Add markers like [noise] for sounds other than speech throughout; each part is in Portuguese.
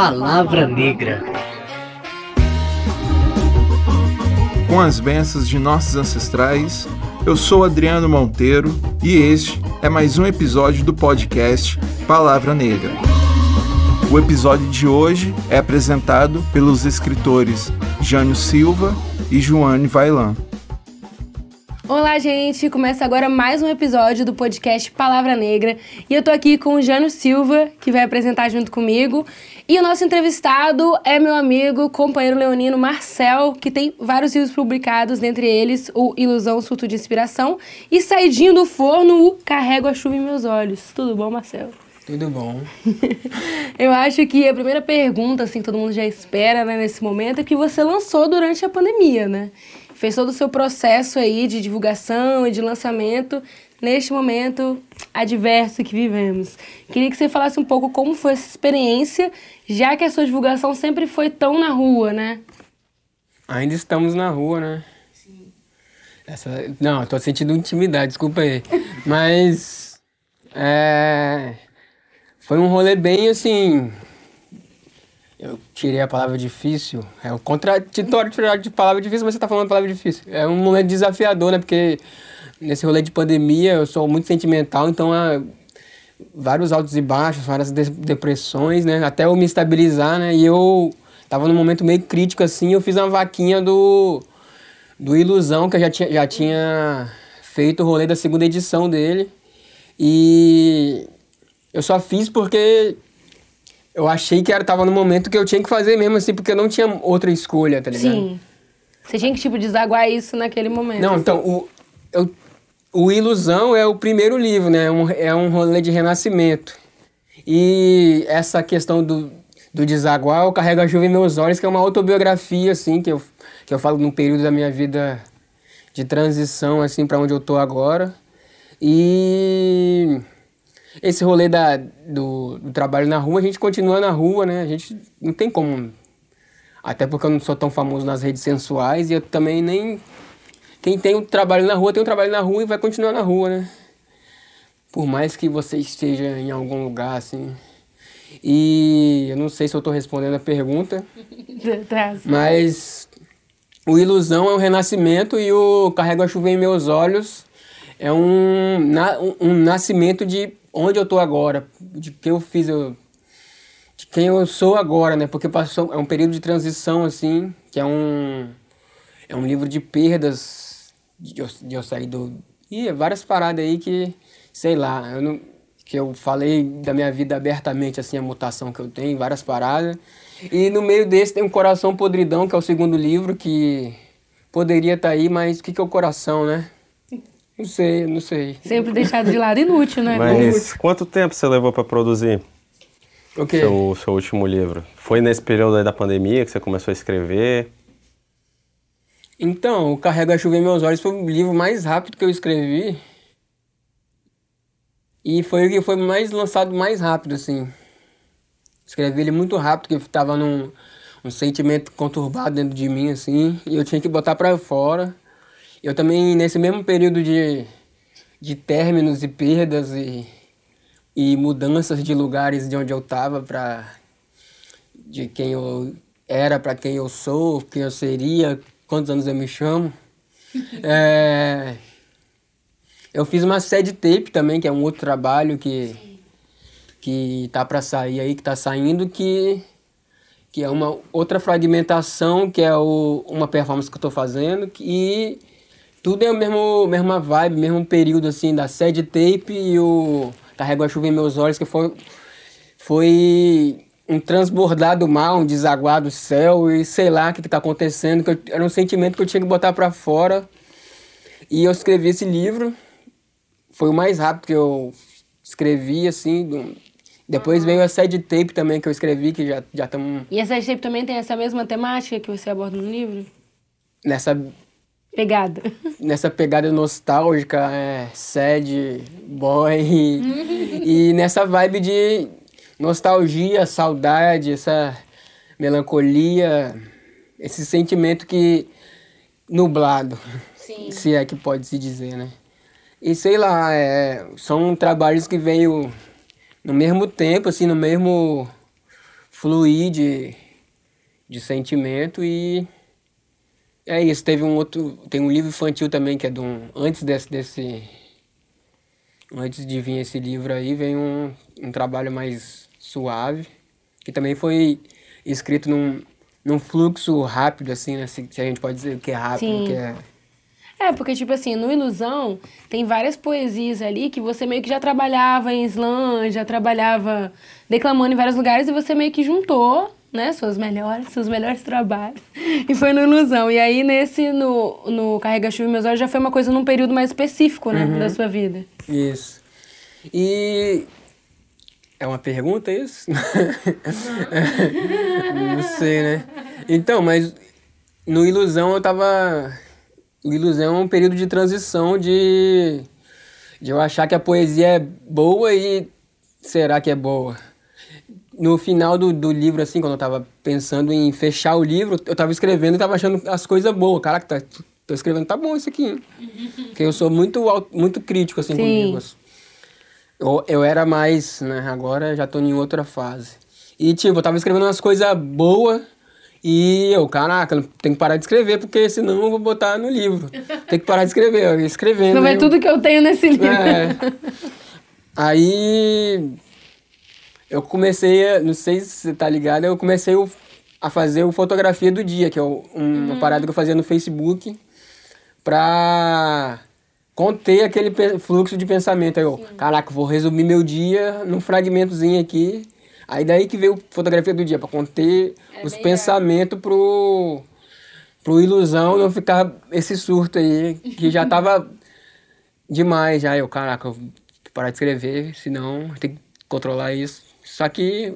Palavra Negra. Com as bênçãos de nossos ancestrais, eu sou Adriano Monteiro e este é mais um episódio do podcast Palavra Negra. O episódio de hoje é apresentado pelos escritores Jânio Silva e Joane Vailan. Olá, gente! Começa agora mais um episódio do podcast Palavra Negra e eu tô aqui com o Jânio Silva, que vai apresentar junto comigo. E o nosso entrevistado é meu amigo, companheiro leonino Marcel, que tem vários livros publicados, dentre eles o Ilusão, Surto de Inspiração e Saidinho do Forno, o Carrego a Chuva em Meus Olhos. Tudo bom, Marcel? Tudo bom. [laughs] eu acho que a primeira pergunta, assim, que todo mundo já espera né, nesse momento, é que você lançou durante a pandemia, né? Fez todo o seu processo aí de divulgação e de lançamento neste momento adverso que vivemos. Queria que você falasse um pouco como foi essa experiência, já que a sua divulgação sempre foi tão na rua, né? Ainda estamos na rua, né? Sim. Essa, não, tô sentindo intimidade, desculpa aí. Mas é, foi um rolê bem assim eu tirei a palavra difícil. É um contraditório de palavra difícil, mas você tá falando palavra difícil. É um momento desafiador, né? Porque nesse rolê de pandemia eu sou muito sentimental, então há vários altos e baixos, várias depressões, né? Até eu me estabilizar, né? E eu tava num momento meio crítico assim, eu fiz uma vaquinha do do Ilusão, que eu já tinha, já tinha feito o rolê da segunda edição dele. E eu só fiz porque eu achei que era, tava no momento que eu tinha que fazer mesmo, assim, porque eu não tinha outra escolha, tá ligado? Sim. Você tinha que, tipo, desaguar isso naquele momento. Não, assim. então, o, eu, o Ilusão é o primeiro livro, né? É um, é um rolê de renascimento. E essa questão do, do desaguar, eu carrego a chuva em meus olhos, que é uma autobiografia, assim, que eu, que eu falo num período da minha vida de transição, assim, para onde eu tô agora. E esse rolê da, do, do, trabalho na rua, a gente continua na rua, né? A gente não tem como. Até porque eu não sou tão famoso nas redes sensuais e eu também nem. Quem tem o trabalho na rua tem o trabalho na rua e vai continuar na rua, né? Por mais que você esteja em algum lugar, assim. E eu não sei se eu estou respondendo a pergunta. [laughs] mas o Ilusão é um renascimento e o Carrego a Chuva em Meus Olhos é um, um, um nascimento de onde eu tô agora, de que eu fiz, eu, de quem eu sou agora, né? Porque passou, é um período de transição, assim, que é um, é um livro de perdas, de, de eu sair do... E várias paradas aí que, sei lá, eu não, que eu falei da minha vida abertamente, assim, a mutação que eu tenho, várias paradas. E no meio desse tem um Coração Podridão, que é o segundo livro, que poderia estar tá aí, mas o que, que é o coração, né? Não sei, não sei. Sempre deixado de lado, inútil, né? Mas inútil. quanto tempo você levou para produzir o quê? Seu, seu último livro? Foi nesse período aí da pandemia que você começou a escrever? Então, o Carrega a Chuva em Meus Olhos foi o livro mais rápido que eu escrevi. E foi o que foi mais lançado mais rápido, assim. Escrevi ele muito rápido, porque estava num um sentimento conturbado dentro de mim, assim. E eu tinha que botar para fora. Eu também, nesse mesmo período de, de términos e perdas e, e mudanças de lugares de onde eu estava para de quem eu era para quem eu sou, quem eu seria, quantos anos eu me chamo. [laughs] é, eu fiz uma sede tape também, que é um outro trabalho que que tá para sair aí, que tá saindo, que que é uma outra fragmentação, que é o, uma performance que eu estou fazendo, e tudo é a mesmo, mesma vibe, mesmo período assim da sede tape e o Carrego a chuva em meus olhos, que foi, foi um transbordar do mar, um desaguar do céu e sei lá o que, está acontecendo, que eu, era um sentimento que eu tinha que botar para fora. E eu escrevi esse livro, foi o mais rápido que eu escrevi, assim. Depois veio a sede tape também que eu escrevi, que já estamos. Já e a sede tape também tem essa mesma temática que você aborda no livro? Nessa Pegada. [laughs] Nessa pegada nostálgica, é, sad, boy. E, nessa vibe de nostalgia, saudade, essa melancolia, esse sentimento que nublado, Sim. [laughs] se é que pode se dizer, né? E sei lá, é, são trabalhos que veio no mesmo tempo, assim, no mesmo fluir de, de sentimento e é isso. Teve um outro, tem um livro infantil também que é de um, antes desse, desse antes de vir esse livro aí, vem um, um trabalho mais suave, que também foi escrito num, num fluxo rápido, assim, né? Se, se a gente pode dizer que é rápido, Sim. que é... É, porque, tipo assim, no Ilusão, tem várias poesias ali que você meio que já trabalhava em slam, já trabalhava declamando em vários lugares e você meio que juntou, né, suas melhores, seus melhores trabalhos. E foi no Ilusão. E aí, nesse, no, no Carrega Chuva e Meus Olhos, já foi uma coisa num período mais específico, né, da sua vida. Isso. E... É uma pergunta isso? [laughs] Não sei, né? Então, mas no Ilusão eu tava... O Ilusão é um período de transição de... De eu achar que a poesia é boa e... Será que é boa? No final do, do livro, assim, quando eu tava pensando em fechar o livro, eu tava escrevendo e tava achando as coisas boas. Caraca, tá, tô escrevendo, tá bom isso aqui. hein? [laughs] Porque eu sou muito, muito crítico, assim, Sim. comigo. Eu, eu era mais, né? Agora já tô em outra fase. E, tipo, eu tava escrevendo umas coisas boas e eu, caraca, eu tenho que parar de escrever, porque senão eu vou botar no livro. [laughs] Tem que parar de escrever, eu ia escrevendo. Não é eu- tudo que eu tenho nesse livro. é. Aí eu comecei, a, não sei se você tá ligado, eu comecei o- a fazer o fotografia do dia, que é o- um- uma parada que eu fazia no Facebook pra conter aquele fluxo de pensamento. Aí eu, caraca, vou resumir meu dia num fragmentozinho aqui. Aí daí que veio fotografia do dia, pra conter os pensamentos pro, pro ilusão não ficar esse surto aí, que já [laughs] tava demais já. Eu, caraca, eu vou parar de escrever, senão tem que controlar isso. Só que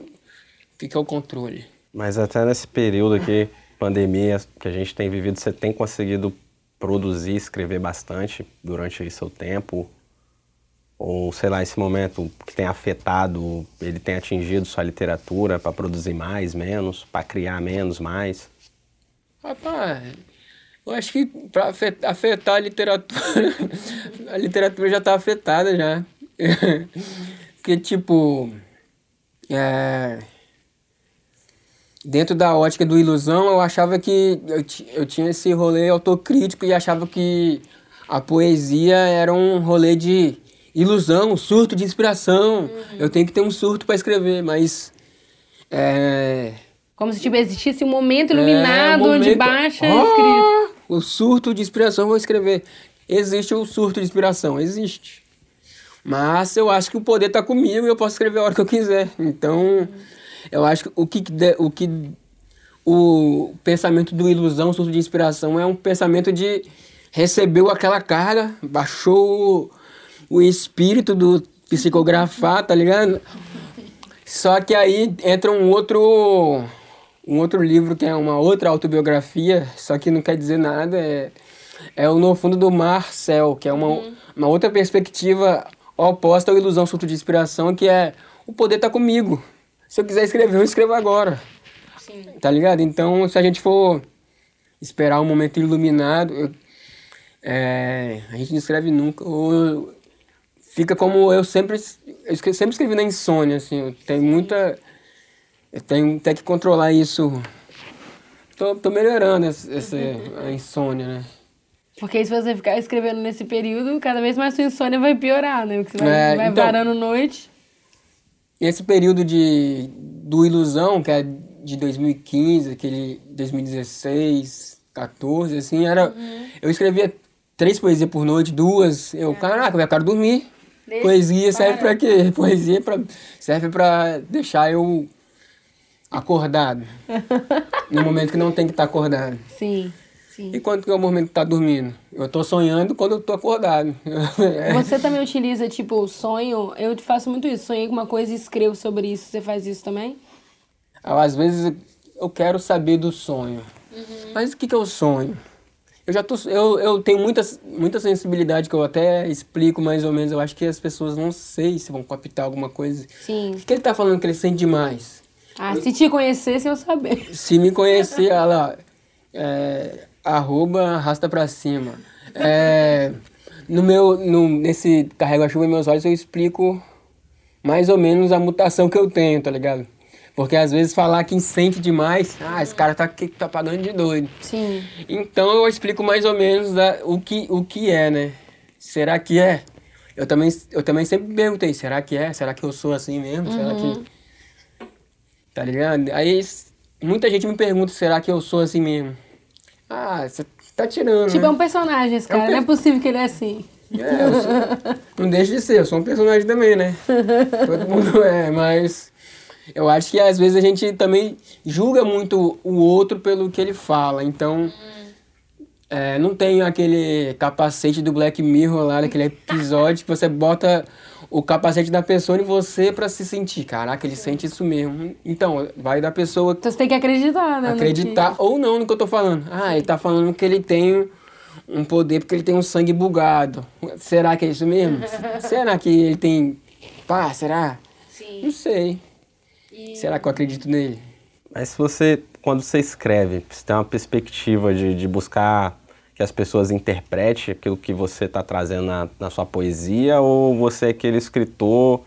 fica o controle. Mas até nesse período aqui, pandemia que a gente tem vivido, você tem conseguido produzir, escrever bastante durante aí seu tempo? Ou, sei lá, esse momento que tem afetado, ele tem atingido sua literatura para produzir mais, menos, para criar menos, mais? Rapaz, eu acho que para afetar, afetar a literatura, [laughs] a literatura já tá afetada já. [laughs] Porque, tipo, é, dentro da ótica do ilusão, eu achava que eu, eu tinha esse rolê autocrítico e achava que a poesia era um rolê de ilusão, um surto de inspiração. Eu tenho que ter um surto para escrever, mas é, Como se tipo, existisse um momento iluminado é, um onde momento- baixa Ah, escrito. O surto de inspiração, vou escrever. Existe o surto de inspiração, existe. Mas eu acho que o poder está comigo e eu posso escrever a hora que eu quiser. Então, eu acho que o que, de- o que o pensamento do ilusão, o surto de inspiração é um pensamento de recebeu aquela carga, baixou o, o espírito do psicografar, tá ligado? Só que aí entra um outro um outro livro que é uma outra autobiografia, só que não quer dizer nada, é, é o No Fundo do Mar Céu, que é uma, uma outra perspectiva oposta ao Ilusão Surto de Inspiração, que é o poder tá comigo. Se eu quiser escrever, eu escrevo agora. Tá ligado? Então, se a gente for esperar um momento iluminado, eu- é, a gente não escreve nunca. Ou fica como eu sempre, eu escre- sempre escrevi na insônia, assim. Eu tenho muita. Eu tenho até que controlar isso. Tô, tô melhorando essa, essa- a insônia, né? Porque se você ficar escrevendo nesse período, cada vez mais sua insônia vai piorar, né? Porque você vai, É, vai então- varando noite. Esse período de, do Ilusão, que é de 2015, aquele 2016, 14, assim, era. Eu escrevia três poesias por noite, duas. Eu, caraca, eu quero dormir. Deixa, Poesia serve para. pra quê? [laughs] Poesia pra, serve pra deixar eu acordado. [laughs] no momento que não tem que estar acordado. Sim, sim. E quando que é o momento que tá dormindo? Eu tô sonhando quando eu tô acordado. [laughs] É. Você também utiliza, tipo, o sonho? Eu faço muito isso. Sonhei com uma coisa e escrevo sobre isso. Você faz isso também? Às vezes eu quero saber do sonho. Mas o que, que é o sonho? Eu já tô, eu, eu tenho muita, muita sensibilidade que eu até explico mais ou menos. Eu acho que as pessoas não sei se vão captar alguma coisa. Sim. O que, que ele tá falando que ele sente demais? Ah, se te conhecesse, eu saber. Se me conhecer, [laughs] olha lá, é, arroba arrasta pra cima. É, no meu, no, nesse Carrega a Chuva em Meus Olhos eu explico mais ou menos a mutação que eu tenho, tá ligado? Porque às vezes falar que sente demais, ah, esse cara tá, tá pagando de doido. Sim. Então eu explico mais ou menos da, o, que, o que é, né? Será que é? Eu também, eu também sempre perguntei, será que é? Será que eu sou assim mesmo? Uhum. Será que. Uhum. Tá ligado? Aí muita gente me pergunta, será que eu sou assim mesmo? Ah, você tá tirando. Tipo, né? é um personagem esse cara, é um per... não é possível que ele é assim. É, sou... não deixa de ser, eu sou um personagem também, né? [laughs] Todo mundo é, mas eu acho que às vezes a gente também julga muito o outro pelo que ele fala. Então, é, não tem aquele capacete do Black Mirror lá, daquele episódio que você bota o capacete da pessoa em você para se sentir. Caraca, ele sente isso mesmo. Então, vai da pessoa. Então você tem que acreditar, né? Acreditar ou não no que eu tô falando. Ah, ele tá falando que ele tem um poder porque ele tem um sangue bugado. Será que é isso mesmo? [laughs] será que ele tem. Pá, será? Sim. Não sei. E... Será que eu acredito nele? Mas se você, quando você escreve, você tem uma perspectiva de, de buscar que as pessoas interpretem aquilo que você está trazendo na, na sua poesia ou você é aquele escritor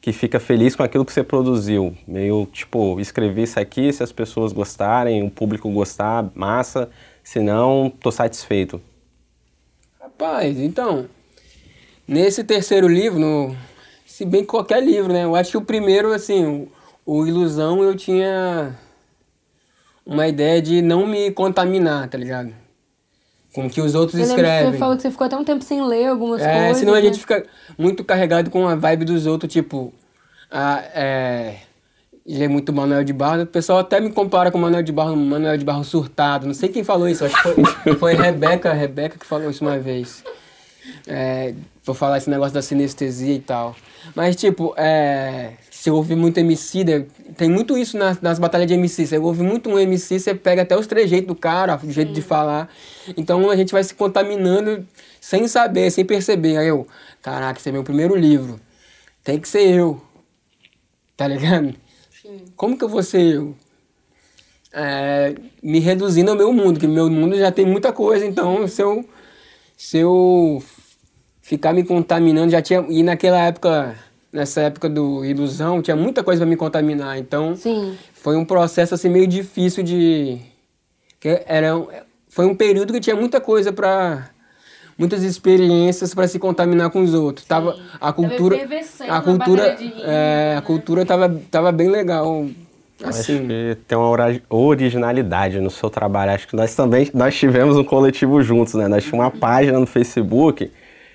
que fica feliz com aquilo que você produziu? Meio tipo, escrevi isso aqui, se as pessoas gostarem, o público gostar, massa, se não, tô satisfeito. Rapaz, então, nesse terceiro livro, no, se bem que qualquer livro, né? Eu acho que o primeiro, assim, o Ilusão eu tinha uma ideia de não me contaminar, tá ligado? Com o que os outros escrevem. Você falou que você ficou até um tempo sem ler algumas é, coisas. Senão né? a gente fica muito carregado com a vibe dos outros, tipo. A, é, ler muito Manuel de Barro. O pessoal até me compara com o Manuel de Barro, Manuel de Barro surtado. Não sei quem falou isso, acho que foi, foi Rebeca, Rebeca que falou isso uma vez. É, vou falar esse negócio da sinestesia e tal. Mas, tipo, é, você ouve muito MC, tem muito isso nas, nas batalhas de MC. Você ouve muito um MC, você pega até os trejeitos do cara, o jeito Sim. de falar. Então a gente vai se contaminando sem saber, sem perceber. Aí eu, caraca, esse é meu primeiro livro. Tem que ser eu. Tá ligado? Sim. Como que eu vou ser eu? É, me reduzindo ao meu mundo, que meu mundo já tem muita coisa, então se eu, se eu ficar me contaminando, já tinha. E naquela época nessa época do ilusão, tinha muita coisa para me contaminar. Então, Sim. foi um processo assim meio difícil de que era foi um período que tinha muita coisa para muitas experiências para se contaminar com os outros. Sim. Tava a cultura a cultura é, a né? cultura tava tava bem legal. Assim. Acho que tem uma originalidade no seu trabalho. Acho que nós também nós tivemos um coletivo juntos, né? Nós tínhamos uma página no Facebook.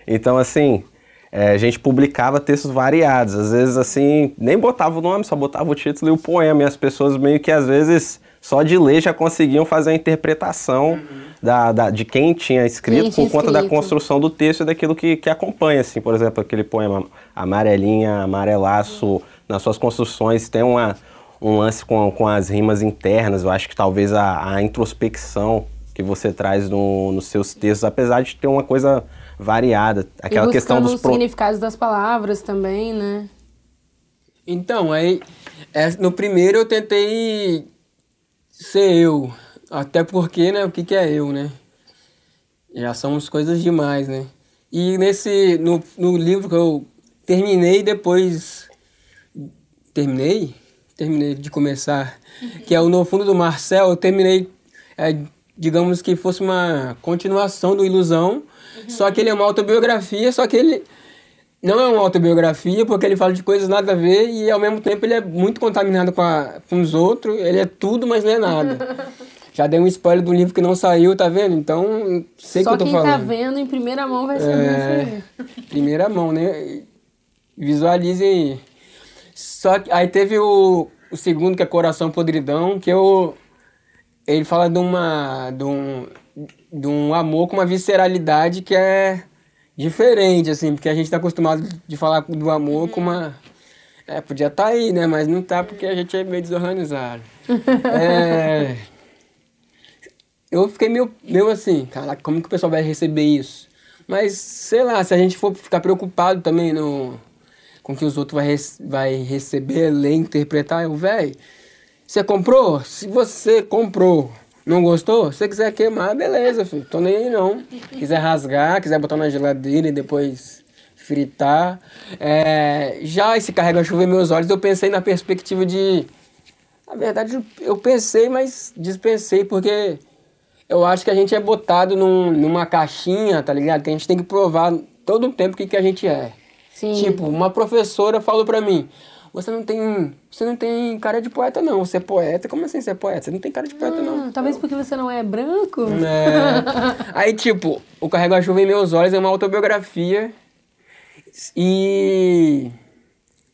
Então, assim, é, a gente publicava textos variados. Às vezes, assim, nem botava o nome, só botava o título e o poema. E as pessoas meio que, às vezes, só de ler já conseguiam fazer a interpretação uhum. da, da, de quem tinha escrito quem tinha por conta escrito. da construção do texto e daquilo que, que acompanha. Assim, por exemplo, aquele poema Amarelinha, Amarelaço, uhum. nas suas construções tem uma, um lance com, com as rimas internas. Eu acho que talvez a, a introspecção que você traz no, nos seus textos, apesar de ter uma coisa variada. Aquela e questão dos os pro... significados das palavras também, né? Então, aí é, no primeiro eu tentei ser eu. Até porque, né, o que, que é eu, né? Já somos coisas demais, né? E nesse, no, no livro que eu terminei depois. Terminei? Terminei de começar. Que é o No Fundo do Marcel, eu terminei, é, digamos que fosse uma continuação do Ilusão, só que ele é uma autobiografia, só que ele não é uma autobiografia porque ele fala de coisas nada a ver e ao mesmo tempo ele é muito contaminado com, a, com os outros. Ele é tudo, mas não é nada. [laughs] Já dei um spoiler do livro que não saiu, tá vendo? Então, sei Só que eu tô falando. Quem tá vendo em primeira mão vai saber é, Primeira mão, né? Visualizem aí. Só que aí teve o, o segundo, que é Coração Podridão, que eu... Ele fala de uma... De um, de um amor com uma visceralidade que é diferente, assim, porque a gente está acostumado de falar do amor uhum. com uma. É, podia estar tá aí, né? Mas não tá porque a gente é meio desorganizado. [laughs] é... Eu fiquei meio, meio assim, caraca, como que o pessoal vai receber isso? Mas, sei lá, se a gente for ficar preocupado também no, com que os outros vai, vai receber, ler, interpretar, eu, velho, você comprou? Se você comprou não gostou? Se você quiser queimar, beleza, filho. Tô nem aí não. Quiser rasgar, quiser botar na geladeira e depois fritar. É, já esse carrega-chuva em meus olhos, eu pensei na perspectiva de Na verdade, eu pensei, mas dispensei, porque eu acho que a gente é botado num, numa caixinha, tá ligado? Que a gente tem que provar todo o tempo o que, que a gente é. Sim. Tipo, uma professora falou pra mim, você não tem. Você não tem cara de poeta, não. Você é poeta? Como assim você é poeta? Você não tem cara de poeta, não. Ah, talvez porque você não é branco? É. [laughs] Aí, tipo, o Carrego a Chuva em Meus Olhos é uma autobiografia. E.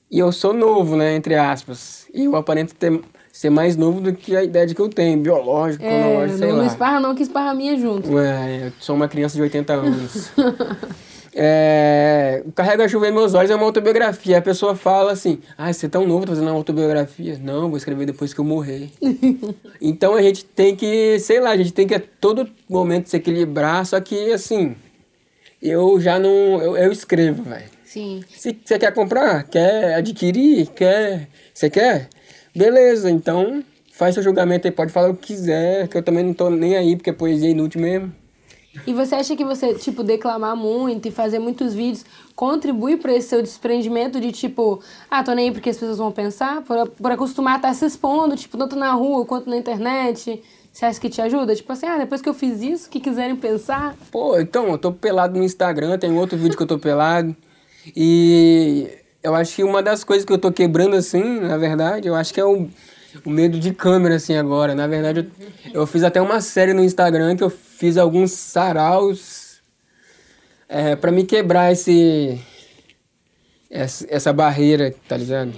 E eu sou novo, né? Entre aspas. E eu aparento ter, ser mais novo do que a idade que eu tenho. Biológico, É, cronológico, sei não, não lá. esparra não, que esparra minha junto. Ué, eu sou uma criança de 80 anos. [laughs] é, Carrega a Chuva em Meus Olhos é uma autobiografia. A pessoa fala assim: Ah, você é tão novo, tá fazendo uma autobiografia. Não, vou escrever depois que eu morrer. [laughs] então a gente tem que, sei lá, a gente tem que a todo momento se equilibrar. Só que, assim, eu já não. Eu, eu escrevo, velho. Sim. Se você quer comprar, quer adquirir, quer. Você quer? Beleza, então faz seu julgamento aí, pode falar o que quiser, que eu também não tô nem aí, porque poesia é inútil mesmo. E você acha que você, tipo, declamar muito e fazer muitos vídeos contribui para esse seu desprendimento de, tipo, ah, tô nem aí porque as pessoas vão pensar? Por, por acostumar a estar se expondo, tipo, tanto na rua quanto na internet? Você acha que te ajuda? Tipo assim, ah, depois que eu fiz isso, que quiserem pensar. Pô, então, eu tô pelado no Instagram, tem outro vídeo que eu tô pelado. E eu acho que uma das coisas que eu tô quebrando assim, na verdade, eu acho que é o, o medo de câmera, assim, agora. Na verdade, eu, eu fiz até uma série no Instagram que eu fiz alguns saraus é, para me quebrar esse. Essa, essa barreira, tá ligado?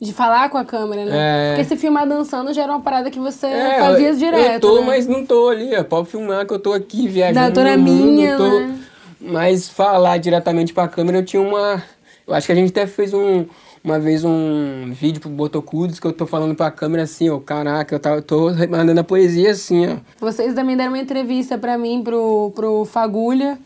De falar com a câmera, né? É. Porque se filmar dançando já era uma parada que você É, fazia direto. Eu tô, né? mas não tô ali. ó. Pode filmar que eu tô aqui viajando. Não, eu tô na mundo, minha, tô- né? Mas falar diretamente pra câmera, eu tinha uma. Eu acho que a gente até fez um, uma vez um vídeo pro Botocudos que eu tô falando pra câmera assim, ó. Caraca, eu, tava, eu tô mandando a poesia assim, ó. Vocês também deram uma entrevista pra mim, pro, pro Fagulha,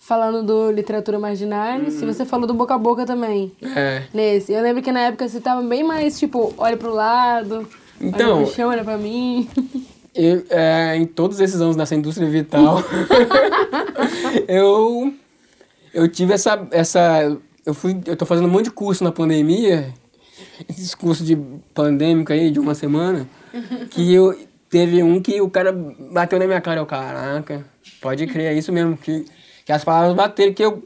falando do Literatura Marginais. Uhum. E você falou do Boca a Boca também. É. Nesse. Eu lembro que na época você tava bem mais, tipo, olha pro lado, Então- olha pro chão, olha pra mim. [laughs] Eu, é, em todos esses anos nessa indústria vital, [laughs] [laughs] eu, eu tive essa, essa. Eu fui. Eu tô fazendo um monte de curso na pandemia, esses cursos de pandêmico aí, de uma semana, [laughs] que eu teve um que o cara bateu na minha cara, eu, caraca, pode crer, é isso mesmo, que, que as palavras bateram, que eu,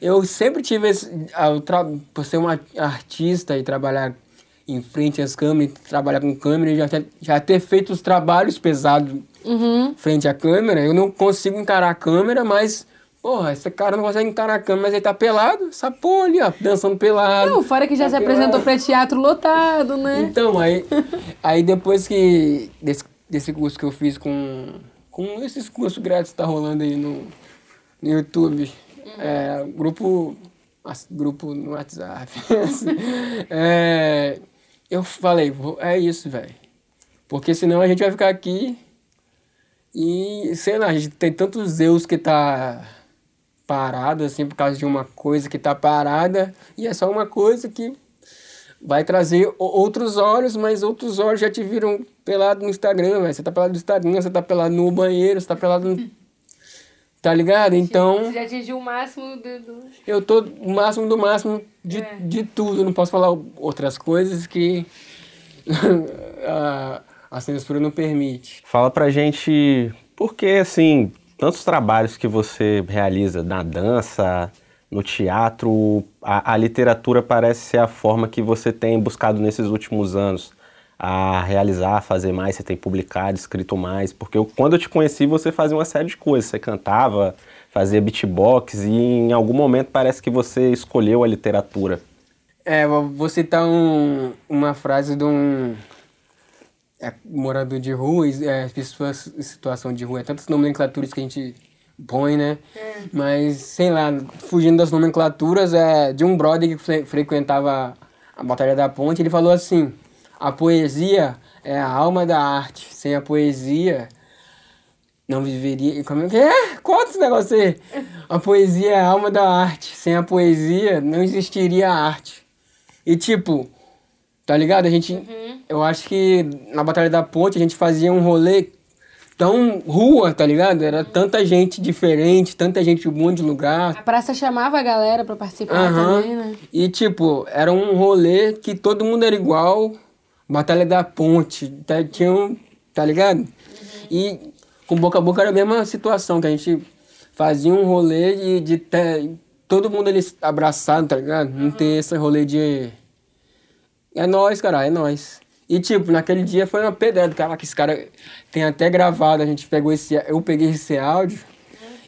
eu sempre tive esse. tra- Por ser uma artista e trabalhar em frente às câmeras, trabalhar com câmera, já ter, já ter feito os trabalhos pesados Uhum. frente à câmera, eu não consigo encarar a câmera, mas, porra, esse cara não consegue encarar a câmera, mas ele tá pelado, essa porra ali, ó, dançando pelado. Não, fora que já Tá se apresentou pelado. pra teatro lotado, né? Então, aí, [laughs] aí depois que, desse, desse curso que eu fiz com, com esses cursos grátis que tá rolando aí no, no YouTube, é, grupo, grupo no WhatsApp, [laughs] é, eu falei, é isso, velho. Porque senão a gente vai ficar aqui e, sei lá, a gente tem tantos Zeus que tá parado, assim, por causa de uma coisa que tá parada, e é só uma coisa que vai trazer outros olhos, mas outros olhos já te viram pelado no Instagram, velho. Você tá pelado no Instagram, você tá pelado no banheiro, você tá pelado no... [laughs] Tá ligado? Então, já atingiu o máximo do... eu tô o máximo do máximo de, de tudo. Não posso falar outras coisas que [laughs] a, a censura não permite. Fala pra gente por que, assim, tantos trabalhos que você realiza na dança, no teatro, a, a literatura parece ser a forma que você tem buscado nesses últimos anos a realizar, a fazer mais, você tem publicado, escrito mais, porque eu- quando eu te conheci você fazia uma série de coisas, você cantava, fazia beatbox e em algum momento parece que você escolheu a literatura. É, vou citar um, uma frase de um é, morador de rua, é, pessoas em situação de rua, é tantas nomenclaturas que a gente põe, né? Mas, sei lá, fugindo das nomenclaturas, é de um brother que fre- frequentava a Batalha da Ponte, ele falou assim, a poesia é a alma da arte, sem a poesia não viveria. Como é que é? Conta esse negócio aí. A poesia é a alma da arte. Sem a poesia não existiria a arte. E tipo, tá ligado? A gente. Eu acho que na Batalha da Ponte a gente fazia um rolê tão rua, tá ligado? Era tanta gente diferente, tanta gente de um monte de lugar. A praça chamava a galera pra participar Aham. também, né? E tipo, era um rolê que todo mundo era igual, Batalha da Ponte, tá, tinha um, tá ligado? E com boca a boca era a mesma situação, que a gente fazia um rolê de, de ter todo mundo ali abraçado, tá ligado? Não ter esse rolê de. É nós, cara, é nós. E tipo, naquele dia foi uma pedrada, cara, que esse cara tem até gravado, a gente pegou esse. Eu peguei esse áudio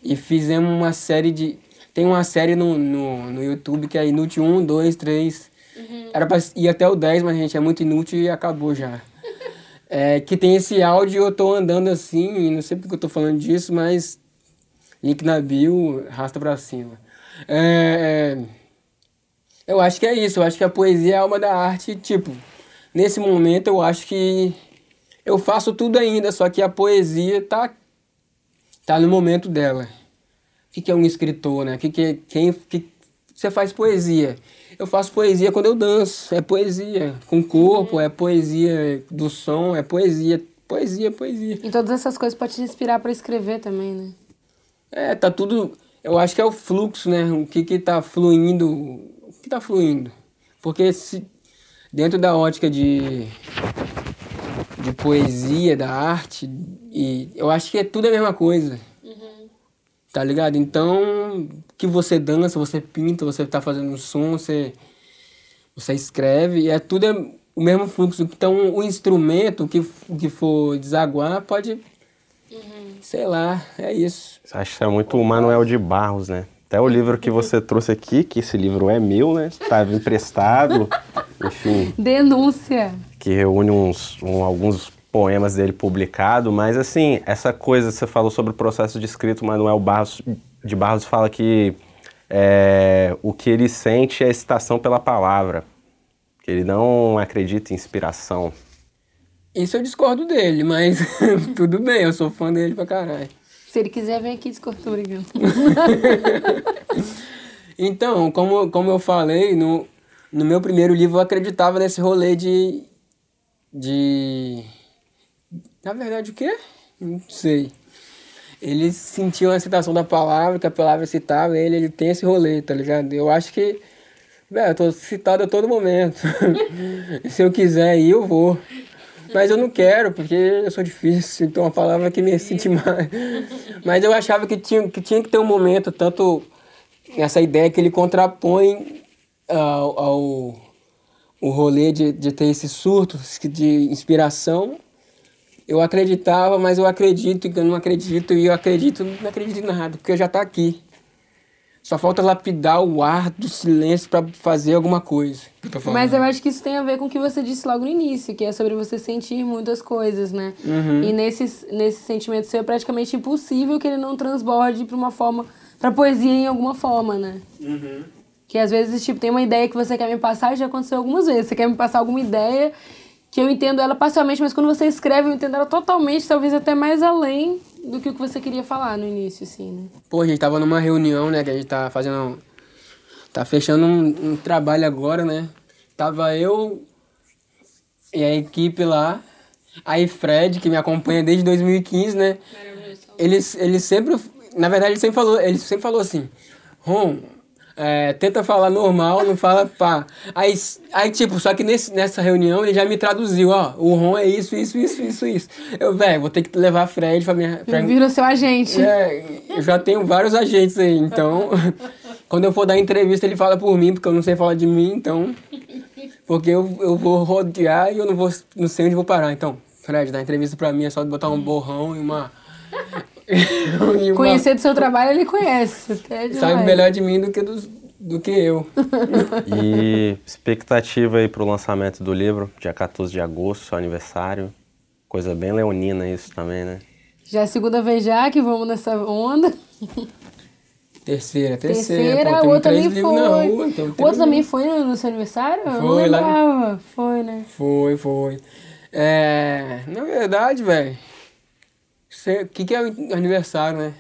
e fizemos uma série de. Tem uma série no, no, no YouTube que é Inútil 1, 2, 3. Era pra ir até o 10, mas a gente é muito inútil e acabou já. [laughs] É, que tem esse áudio, eu tô andando assim, não sei porque eu tô falando disso, mas link na bio, rasta pra cima. É, é, eu acho que é isso, eu acho que a poesia é a alma da arte, tipo, nesse momento eu acho que eu faço tudo ainda, só que a poesia tá, tá no momento dela. O que, que é um escritor, né? O que, que, quem, que você faz poesia? Eu faço poesia quando eu danço, é poesia com corpo, é poesia do som, é poesia, poesia, poesia. E todas essas coisas podem te inspirar para escrever também, né? É, tá tudo. Eu acho que é o fluxo, né? O que que tá fluindo. O que tá fluindo. Porque se, dentro da ótica de. de poesia, da arte, e eu acho que é tudo a mesma coisa. Tá ligado? Então, que você dança, você pinta, você tá fazendo um som, você, você escreve, e é tudo é o mesmo fluxo. Então, o instrumento, o que, que for desaguar, pode. Sei lá, é isso. Acho que é muito o Manuel de Barros, né? Até o livro que você trouxe aqui, que esse livro é meu, né? Estava emprestado, [laughs] enfim, Denúncia. que reúne uns, um- alguns poemas dele publicados, mas assim, essa coisa, você falou sobre o processo de escrito, Manuel Barros, de Barros fala que é, o que ele sente é excitação pela palavra, que ele não acredita em inspiração. Isso eu discordo dele, mas [laughs] tudo bem, eu sou fã dele pra caralho. Se ele quiser, vem aqui discorrer, brincando. [laughs] Então, como, como eu falei, no, no meu primeiro livro eu acreditava nesse rolê de. de. Na verdade, o quê? Não sei. Ele sentiu a citação da palavra, que a palavra citava ele, ele tem esse rolê, tá ligado? Eu acho que. Velho, eu tô citado a todo momento. [laughs] Se eu quiser ir, eu vou. Mas eu não quero, porque eu sou difícil, então a palavra que me sente mais. Mas eu achava que tinha, que tinha que ter um momento, tanto essa ideia que ele contrapõe ao, ao o rolê de, de ter esses surtos de inspiração. Eu acreditava, mas eu acredito que eu não acredito, e eu acredito, não acredito em nada, porque já tá aqui. Só falta lapidar o ar do silêncio para fazer alguma coisa. eu. Mas eu acho que isso tem a ver com o que você disse logo no início, que é sobre você sentir muitas coisas, né? E nesse, nesse sentimento seu é praticamente impossível que ele não transborde pra uma forma, pra poesia em alguma forma, né? Que às vezes, tipo, tem uma ideia que você quer me passar, já aconteceu algumas vezes. Você quer me passar alguma ideia que eu entendo ela parcialmente, mas quando você escreve, eu entendo ela totalmente, talvez até mais além do que o que você queria falar no início, assim, né? Pô, a gente tava numa reunião, né? Que a gente tá fazendo. Tá fechando um, um trabalho agora, né? Tava eu e a equipe lá. Aí Fred, que me acompanha desde 2015, né? Ele, ele sempre. Na verdade, ele sempre falou, ele sempre falou assim, Ron, é, tenta falar normal, não fala pá. Aí, aí tipo, só que nesse, nessa reunião ele já me traduziu, ó, o Ron é isso, isso, isso, isso, isso. Eu, velho, vou ter que levar Fred pra minha. Pra, vira seu agente. é, eu já tenho vários agentes aí, então. [laughs] quando eu for dar entrevista, ele fala por mim, porque eu não sei falar de mim, então. Porque eu, eu vou rodear e eu não, vou, não sei onde vou parar. Então, Fred, dá entrevista pra mim é só botar um borrão e uma. [laughs] uma- Conhecer do seu trabalho, ele conhece. Até demais. Sabe melhor de mim do que, dos, do que eu. [laughs] E expectativa aí pro lançamento do livro, dia 14 de agosto, seu aniversário. Coisa bem leonina isso também, né? Já é a segunda vez já que vamos nessa onda. Terceira, [laughs] terceira. Terceira, Pô, o outro também foi. na rua. temos o outro também foi no, seu aniversário? Eu não Foi lá. lembrava. Foi, né? Foi, foi. É, na verdade, velho, o que, que é o aniversário, né?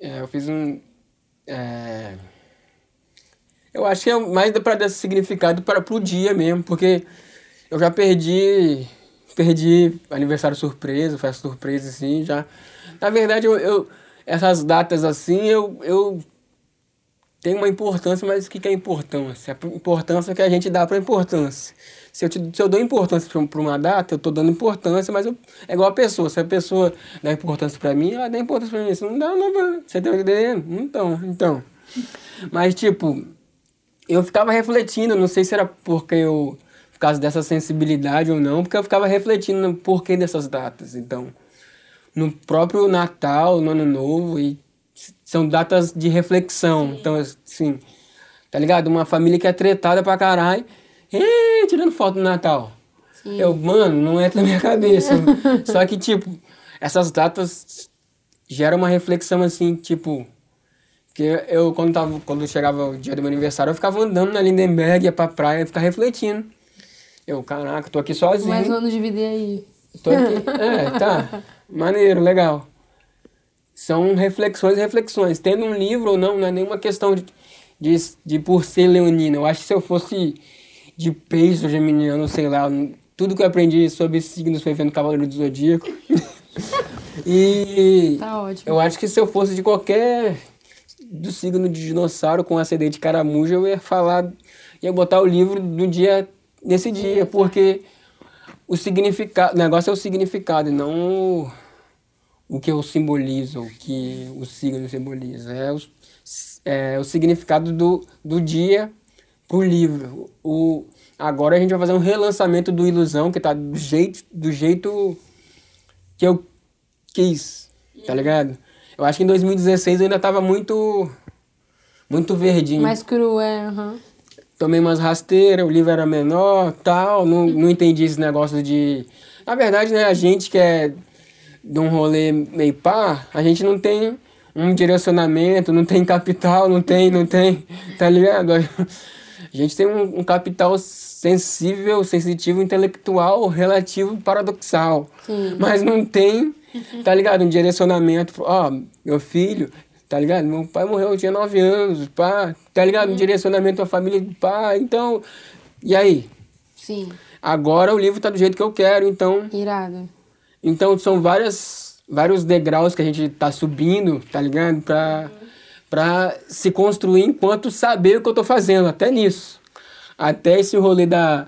É, eu fiz um. é, eu acho que é mais para dar significado para pro dia mesmo, porque eu já perdi. Perdi aniversário surpresa, festa surpresa, assim, já. Na verdade, eu, eu- essas datas assim, eu, eu tem uma importância, mas o que que é importância? A importância que a gente dá pra importância. Se eu, te, se eu dou importância para uma data, eu estou dando importância, mas eu, é igual a pessoa. Se a pessoa dá importância para mim, ela dá importância para mim. Se não dá, não Você tá entendendo? Então, então. Mas, tipo, eu ficava refletindo, não sei se era porque eu, por causa dessa sensibilidade ou não, porque eu ficava refletindo no porquê dessas datas. Então, no próprio Natal, no Ano Novo, e são datas de reflexão. Sim. Então, assim, tá ligado? Uma família que é tretada pra caralho tirando foto do Natal. Sim. Eu, mano, não entra na minha cabeça. [laughs] Só que, tipo, essas datas geram uma reflexão assim, tipo. Que eu, quando, tava, quando chegava o dia do meu aniversário, eu ficava andando na Lindenberg, ia pra praia e ficava refletindo. Eu, caraca, tô aqui sozinho. Mais um ano de vida aí. Tô aqui. É, tá. Maneiro, legal. São reflexões e reflexões. Tendo um livro ou não, não é nenhuma questão de, de, de por ser leonino. Eu acho que se eu fosse de peixe geminiano, sei lá. Tudo que eu aprendi sobre signos foi vendo Cavaleiro do Zodíaco. [laughs] e tá ótimo. eu acho que se eu fosse de qualquer do signo de dinossauro com acidente de caramuja, eu ia falar, ia botar o livro do dia nesse dia, porque o significado, o negócio é o significado e não o, o que eu simbolizo, o que o signo simboliza. É o, é o significado do, do dia pro livro. O, agora a gente vai fazer um relançamento do Ilusão, que tá do jeito, do jeito que eu quis, tá ligado? Eu acho que em 2016 ainda tava muito muito verdinho. Mais cru, é, uhum. Tomei umas rasteiras, o livro era menor, tal, não, não entendi esse negócio de... Na verdade, né, a gente que é de um rolê meio pá, a gente não tem um direcionamento, não tem capital, não tem, não tem, tá ligado? A gente tem um, um capital sensível, sensitivo, intelectual, relativo, paradoxal. Sim. Mas não tem, tá ligado? Um direcionamento. Ó, oh, meu filho, tá ligado? Meu pai morreu, eu tinha nove anos, pá, tá ligado? Um direcionamento pra família, pá, então. E aí? Sim. Agora o livro tá do jeito que eu quero, então. Irado. Então são várias, vários degraus que a gente tá subindo, tá ligado? Pra. Uhum para se construir enquanto saber o que eu estou fazendo, até nisso. Até esse rolê da,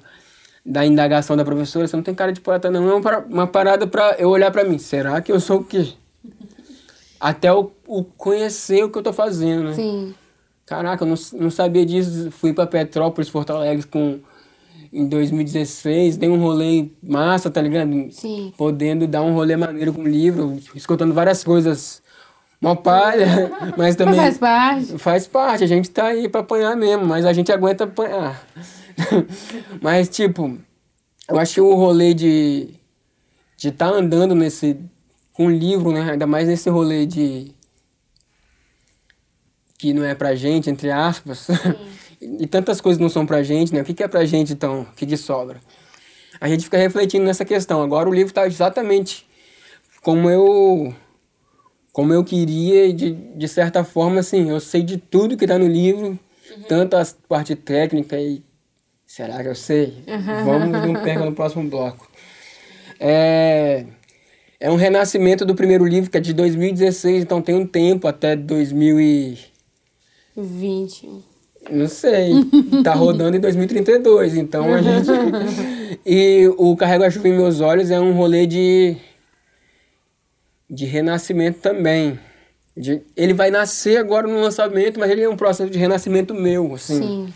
da indagação da professora, você não tem cara de poeta não, é uma parada para eu olhar para mim, será que eu sou o quê? Até o, o conhecer o que eu estou fazendo, né? Sim. Caraca, eu não, não sabia disso, fui para Petrópolis, Porto Alegre com em 2016, dei um rolê massa, tá ligado? Sim. Podendo dar um rolê maneiro com o livro, escutando várias coisas uma palha, [laughs] mas também. Mas faz parte. Faz parte, a gente tá aí pra apanhar mesmo, mas a gente aguenta apanhar. [laughs] mas, tipo, eu acho que o rolê de. de estar tá andando nesse. com um livro, né? Ainda mais nesse rolê de. que não é pra gente, entre aspas. [laughs] e tantas coisas não são pra gente, né? O que, que é pra gente então? O que, que sobra? A gente fica refletindo nessa questão. Agora o livro tá exatamente como eu como eu queria, de, de certa forma, assim, eu sei de tudo que está no livro, uhum. tanto a parte técnica e. Será que eu sei? Uhum. Vamos, não perca no próximo bloco. É, é um renascimento do primeiro livro, que é de 2016, então tem um tempo até 2020. Não sei. Tá [laughs] rodando em 2032, então a gente. E o Carrego a Chuva em Meus Olhos é um rolê de de renascimento também. De, ele vai nascer agora no lançamento, mas ele é um processo de renascimento meu, assim. Sim.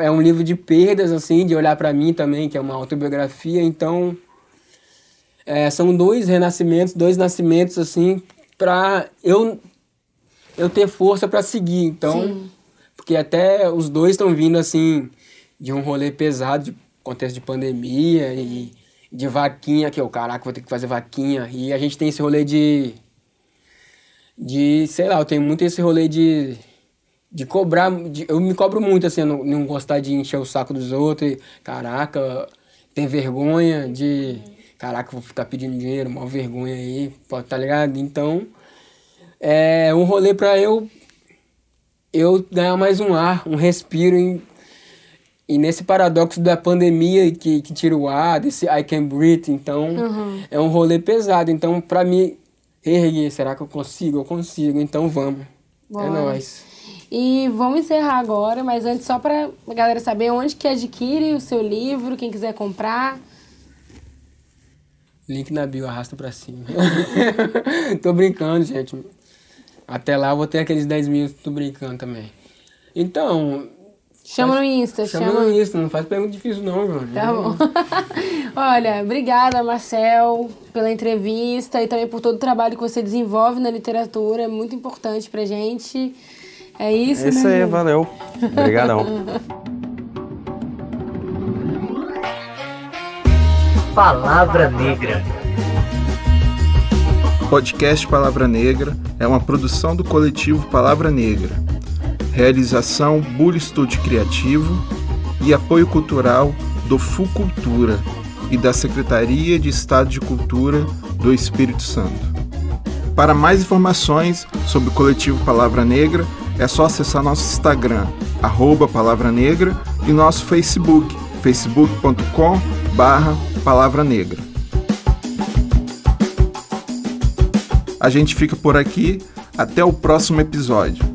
É um livro de perdas, assim, de olhar para mim também, que é uma autobiografia. Então, é, são dois renascimentos, dois nascimentos, assim, para eu eu ter força para seguir. Então, Sim. porque até os dois estão vindo assim de um rolê pesado, de contexto de pandemia e de vaquinha, que o caraca, vou ter que fazer vaquinha. E a gente tem esse rolê de. De, sei lá, eu tenho muito esse rolê de. De cobrar. De, eu me cobro muito, assim, não, não gostar de encher o saco dos outros. E, caraca, tem vergonha de. Caraca, vou ficar pedindo dinheiro, mal vergonha aí, tá ligado? Então. É um rolê pra eu. Eu ganhar mais um ar, um respiro em e nesse paradoxo da pandemia que, que tira o ar, desse I can breathe, então uhum. é um rolê pesado. Então, para mim, erguer, será que eu consigo? Eu consigo, então vamos. É Bora. É nóis. E vamos encerrar agora, mas antes só para a galera saber onde que adquire o seu livro, quem quiser comprar. Link na bio, arrasta pra cima. [laughs] tô brincando, gente. Até lá eu vou ter aqueles 10 mil, tô brincando também. Então. Chama faz, no Insta, chama. Chama no Insta, não faz pergunta difícil não, João. Tá bom. [laughs] Olha, obrigada, Marcel, pela entrevista e também por todo o trabalho que você desenvolve na literatura. É muito importante pra gente. É isso, é isso né? aí, valeu. Obrigadão. [laughs] Palavra Negra. Podcast Palavra Negra é uma produção do coletivo Palavra Negra. Realização Bully Studio Criativo e apoio cultural do FUCultura e da Secretaria de Estado de Cultura do Espírito Santo. Para mais informações sobre o coletivo Palavra Negra, é só acessar nosso Instagram, arroba Palavra Negra, e nosso Facebook, facebook.com barra Palavra Negra. A gente fica por aqui, até o próximo episódio.